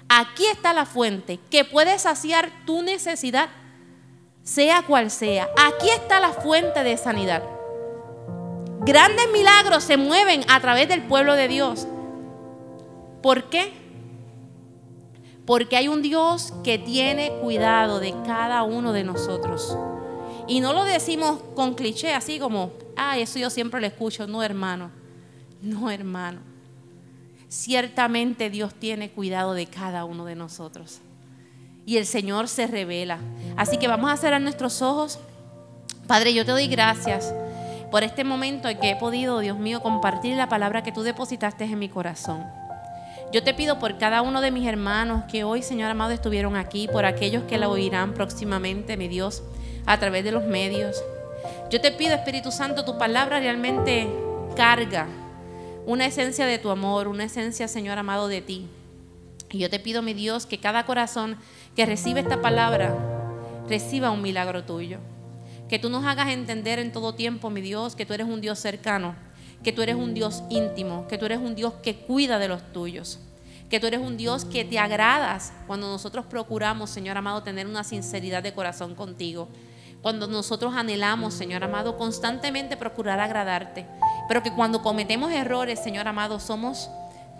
B: Aquí está la fuente que puede saciar tu necesidad, sea cual sea. Aquí está la fuente de sanidad. Grandes milagros se mueven a través del pueblo de Dios. ¿Por qué? Porque hay un Dios que tiene cuidado de cada uno de nosotros. Y no lo decimos con cliché, así como, ah, eso yo siempre lo escucho. No, hermano. No, hermano ciertamente Dios tiene cuidado de cada uno de nosotros. Y el Señor se revela. Así que vamos a cerrar nuestros ojos. Padre, yo te doy gracias por este momento en que he podido, Dios mío, compartir la palabra que tú depositaste en mi corazón. Yo te pido por cada uno de mis hermanos que hoy, Señor amado, estuvieron aquí, por aquellos que la oirán próximamente, mi Dios, a través de los medios. Yo te pido, Espíritu Santo, tu palabra realmente carga una esencia de tu amor, una esencia, Señor amado, de ti. Y yo te pido, mi Dios, que cada corazón que recibe esta palabra reciba un milagro tuyo. Que tú nos hagas entender en todo tiempo, mi Dios, que tú eres un Dios cercano, que tú eres un Dios íntimo, que tú eres un Dios que cuida de los tuyos, que tú eres un Dios que te agradas cuando nosotros procuramos, Señor amado, tener una sinceridad de corazón contigo. Cuando nosotros anhelamos, Señor amado, constantemente procurar agradarte. Pero que cuando cometemos errores, Señor amado, somos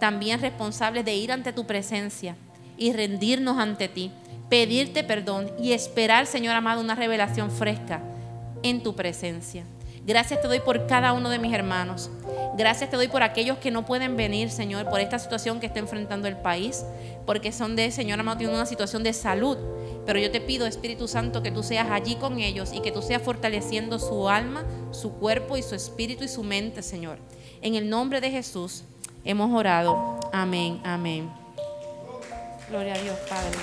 B: también responsables de ir ante tu presencia y rendirnos ante ti, pedirte perdón y esperar, Señor amado, una revelación fresca en tu presencia.
C: Gracias te doy por cada uno de mis hermanos. Gracias te doy por aquellos que no pueden venir, Señor, por esta situación que está enfrentando el país, porque son de, Señor amado, tienen una situación de salud. Pero yo te pido, Espíritu Santo, que tú seas allí con ellos y que tú seas fortaleciendo su alma, su cuerpo y su espíritu y su mente, Señor. En el nombre de Jesús hemos orado. Amén, amén. Gloria a Dios, Padre.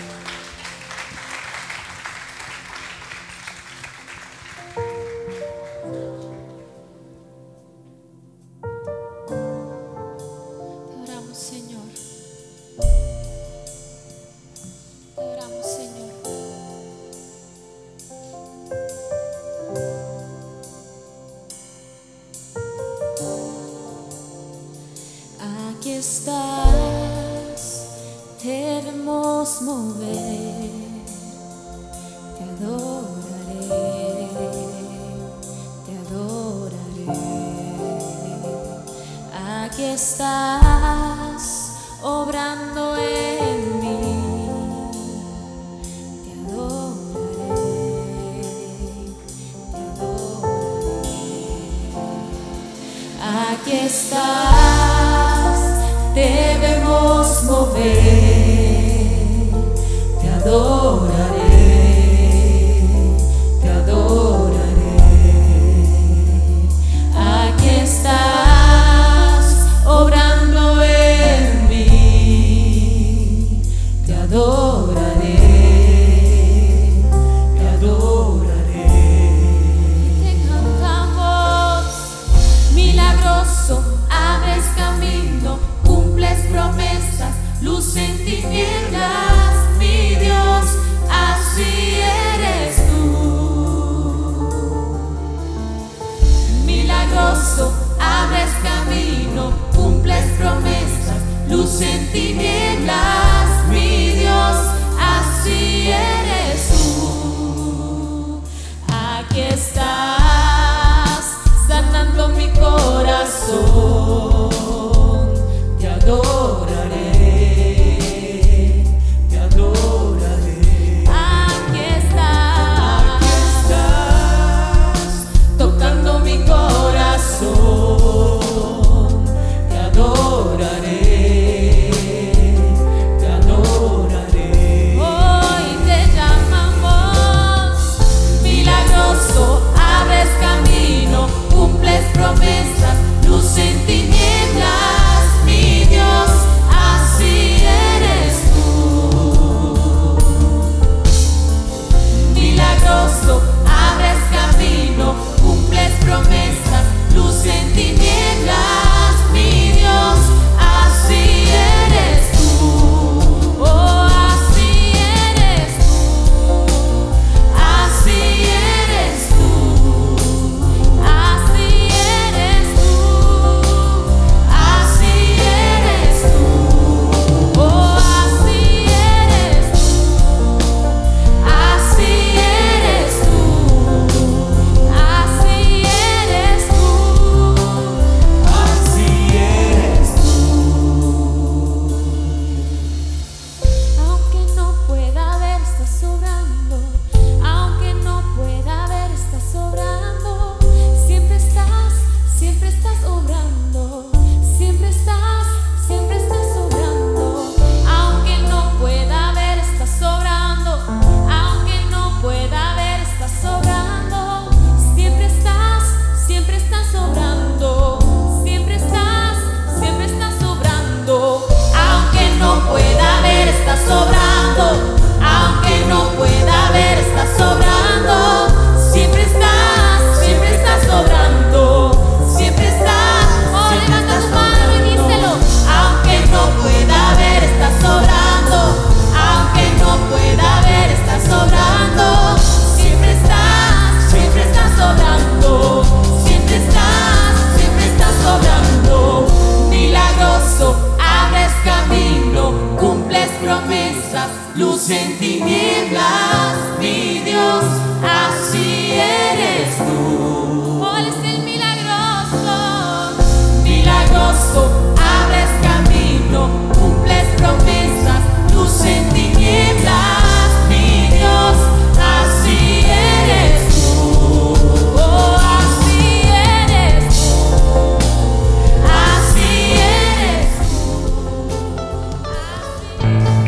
D: abres
C: camino, cumples promesas, luz en tinieblas, mi Dios, así eres tú. Aquí estás, sanando mi corazón.